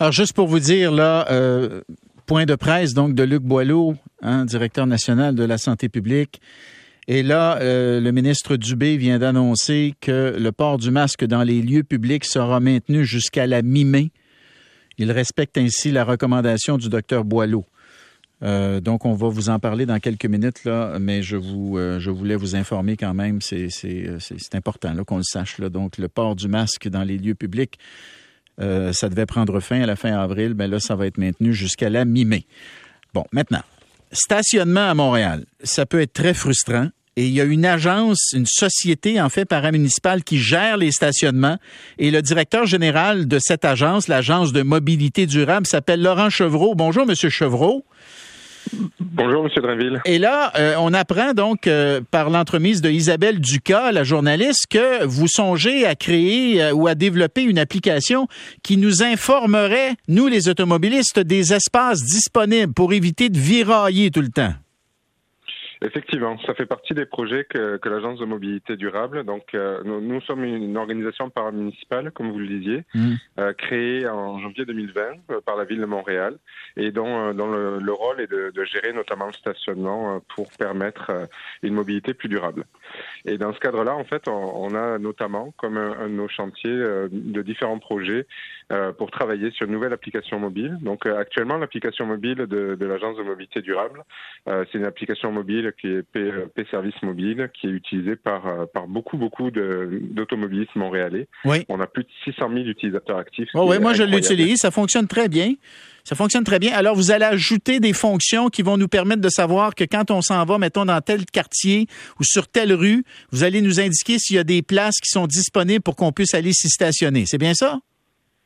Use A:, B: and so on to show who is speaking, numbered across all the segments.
A: Alors, juste pour vous dire, là, euh, point de presse donc de Luc Boileau, hein, directeur national de la santé publique. Et là, euh, le ministre Dubé vient d'annoncer que le port du masque dans les lieux publics sera maintenu jusqu'à la mi-mai. Il respecte ainsi la recommandation du docteur Boileau. Euh, donc, on va vous en parler dans quelques minutes, là, mais je, voulais vous informer quand même, c'est important qu'on le sache. Là. Donc, le port du masque dans les lieux publics euh, ça devait prendre fin à la fin avril, mais là, ça va être maintenu jusqu'à la mi-mai. Bon, maintenant, stationnement à Montréal, ça peut être très frustrant. Et il y a une agence, une société en fait paramunicipale qui gère les stationnements. Et le directeur général de cette agence, l'agence de mobilité durable, s'appelle Laurent Chevreau. Bonjour, Monsieur Chevreau.
B: Bonjour, M. Drinville.
A: Et là, euh, on apprend donc euh, par l'entremise de Isabelle Ducas, la journaliste, que vous songez à créer euh, ou à développer une application qui nous informerait, nous les automobilistes, des espaces disponibles pour éviter de virailler tout le temps.
B: Effectivement, ça fait partie des projets que, que l'Agence de mobilité durable, donc euh, nous, sommes une organisation paramunicipale, comme vous le disiez, mm. euh, créée en janvier 2020 euh, par la ville de Montréal et dont, dont le, rôle est de, de, gérer notamment le stationnement pour permettre une mobilité plus durable. Et dans ce cadre-là, en fait, on, on, a notamment, comme un, un de nos chantiers, de différents projets pour travailler sur une nouvelle application mobile. Donc actuellement, l'application mobile de, de l'Agence de mobilité durable, c'est une application mobile qui est P-Service Mobile, qui est utilisé par, euh, par beaucoup, beaucoup d'automobilistes montréalais.
A: Oui.
B: On a plus de 600 000 utilisateurs actifs.
A: Oh oui, moi je l'utilise, ça fonctionne très bien. Ça fonctionne très bien. Alors, vous allez ajouter des fonctions qui vont nous permettre de savoir que quand on s'en va, mettons, dans tel quartier ou sur telle rue, vous allez nous indiquer s'il y a des places qui sont disponibles pour qu'on puisse aller s'y stationner. C'est bien ça?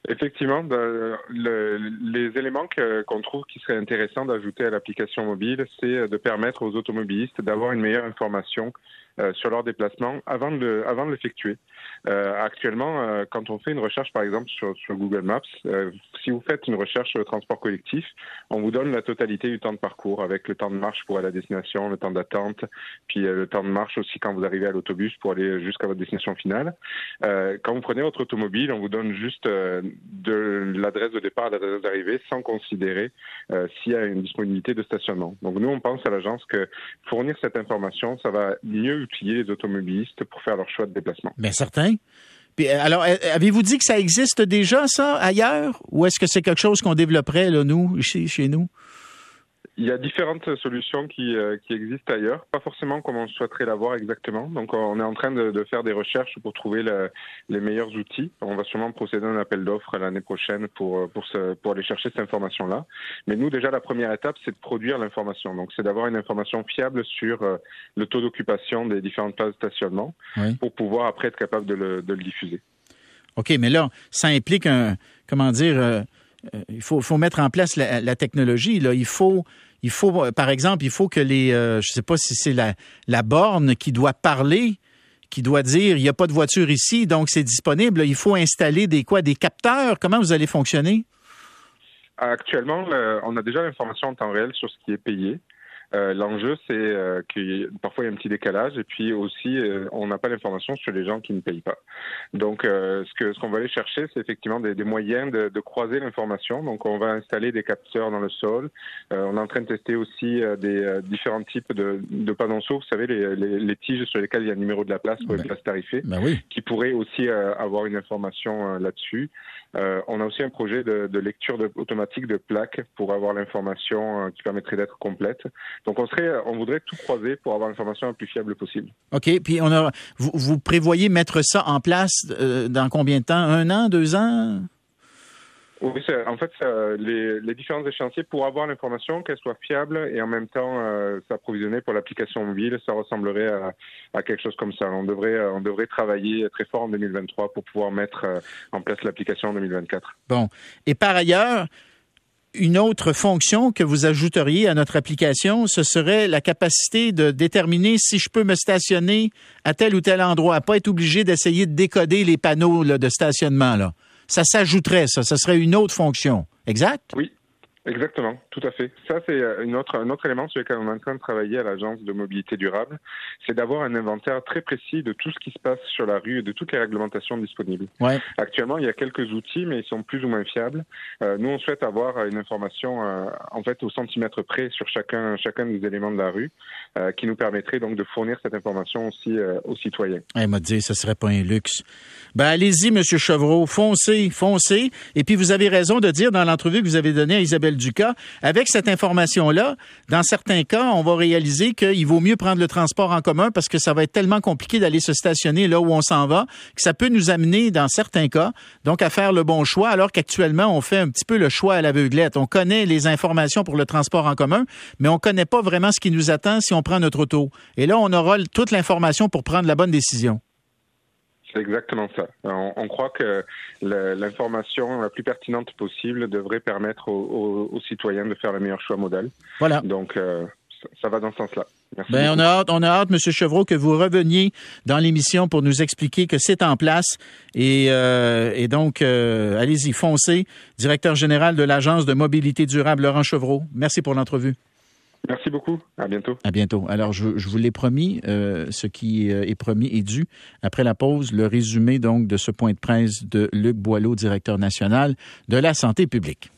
B: Effectivement, ben, les éléments qu'on trouve qui seraient intéressants d'ajouter à l'application mobile, c'est de permettre aux automobilistes d'avoir une meilleure information euh, sur leur déplacement avant de, avant de l'effectuer. Euh, actuellement, euh, quand on fait une recherche, par exemple, sur, sur Google Maps, euh, si vous faites une recherche sur le transport collectif, on vous donne la totalité du temps de parcours avec le temps de marche pour aller à la destination, le temps d'attente, puis le temps de marche aussi quand vous arrivez à l'autobus pour aller jusqu'à votre destination finale. quand vous prenez votre automobile, on vous donne juste de l'adresse de départ à l'adresse d'arrivée sans considérer s'il y a une disponibilité de stationnement. Donc nous, on pense à l'agence que fournir cette information, ça va mieux outiller les automobilistes pour faire leur choix de déplacement.
A: Bien certain. Puis, euh, alors, euh, avez-vous dit que ça existe déjà, ça, ailleurs? Ou est-ce que c'est quelque chose qu'on développerait, là, nous, ici, chez nous?
B: Il y a différentes solutions qui, euh, qui, existent ailleurs, pas forcément comme on souhaiterait l'avoir exactement. Donc on est en train de, de faire des recherches pour trouver les meilleurs outils. On va sûrement procéder à un appel d'offres l'année prochaine pour, pour, pour aller chercher cette information-là. Mais nous déjà la première étape c'est de produire l'information. Donc c'est d'avoir une information fiable sur euh, le taux d'occupation des différentes places de stationnement pour pouvoir après être capable de le, de le, diffuser.
A: OK, mais là, ça implique un, comment dire, euh, il faut, faut, mettre en place la, la technologie. Là. Il faut il faut, euh, par exemple, il faut que les, euh, je sais pas si c'est la, la borne qui doit parler, qui doit dire, il n'y a pas de voiture ici, donc c'est disponible. Il faut installer des quoi, des capteurs? Comment vous allez fonctionner?
B: Actuellement, on a déjà l'information en temps réel sur ce qui est payé. Euh, l'enjeu, c'est euh, que parfois il y a un petit décalage et puis aussi euh, on n'a pas l'information sur les gens qui ne payent pas. Donc ce que ce qu'on va aller chercher, c'est effectivement des, des, moyens de, de croiser l'information. Donc on va installer des capteurs dans le sol. on est en train de tester aussi des différents types de, de panonceaux. Vous savez les, les, les, tiges sur lesquelles il y a le numéro de la place pour ben, places tarifées,
A: ben oui.
B: qui pourraient aussi avoir une information là-dessus. on a aussi un projet de, de lecture de, automatique de plaques pour avoir l'information qui permettrait d'être complète. Donc, on serait, on voudrait tout croiser pour avoir l'information la plus fiable possible.
A: OK. Puis, on a, vous, vous prévoyez mettre ça en place euh, dans combien de temps? Un an, deux ans?
B: Oui, en fait, les, les, différents échéanciers, pour avoir l'information, qu'elle soit fiable et en même temps euh, s'approvisionner pour l'application mobile, ça ressemblerait à, à, quelque chose comme ça. On devrait, on devrait travailler très fort en 2023 pour pouvoir mettre euh, en place l'application en 2024.
A: Bon. Et par ailleurs, une autre fonction que vous ajouteriez à notre application, ce serait la capacité de déterminer si je peux me stationner à tel ou tel endroit, pas être obligé d'essayer de décoder les panneaux de stationnement. Là. Ça s'ajouterait, ça. Ce serait une autre fonction. Exact?
B: Oui, Exactement, tout à fait. Ça, c'est euh, une autre, un autre élément sur lequel on est en train de travailler à l'Agence de mobilité durable, c'est d'avoir un inventaire très précis de tout ce qui se passe sur la rue et de toutes les réglementations disponibles.
A: Ouais.
B: Actuellement, il y a quelques outils, mais ils sont plus ou moins fiables. Euh, nous, on souhaite avoir une information euh, en fait au centimètre près sur chacun, chacun des éléments de la rue, euh, qui nous permettrait donc de fournir cette information aussi euh, aux citoyens.
A: Elle m'a dit, ce serait pas un luxe. Ben allez-y, Monsieur Chevreau, foncez, foncez. Et puis vous avez raison de dire dans l'entrevue que vous avez donnée à Isabelle Ducas, avec cette information-là, dans certains cas, on va réaliser qu'il vaut mieux prendre le transport en commun parce que ça va être tellement compliqué d'aller se stationner là où on s'en va que ça peut nous amener, dans certains cas, donc à faire le bon choix, alors qu'actuellement, on fait un petit peu le choix à l'aveuglette. On connaît les informations pour le transport en commun, mais on connaît pas vraiment ce qui nous attend si on prend notre auto. Et là, on aura toute l'information pour prendre la bonne décision.
B: C'est exactement ça. On, on croit que l'information la plus pertinente possible devrait permettre aux, aux- aux citoyens de faire le meilleur choix modal.
A: Voilà.
B: Donc, euh, ça, ça va dans ce sens-là. Merci.
A: Ben, on a hâte, on a hâte, Monsieur Chevreau, que vous reveniez dans l'émission pour nous expliquer que c'est en place. Et, euh, et donc, euh, allez-y, foncez. Directeur général de l'Agence de mobilité durable, Laurent Chevreau. Merci pour l'entrevue.
B: Merci beaucoup. À bientôt.
A: À bientôt. Alors, je, vous l'ai promis, euh, ce qui euh, est promis est dû. Après la pause, le résumé donc de ce point de presse de Luc Boileau, directeur national de la santé publique.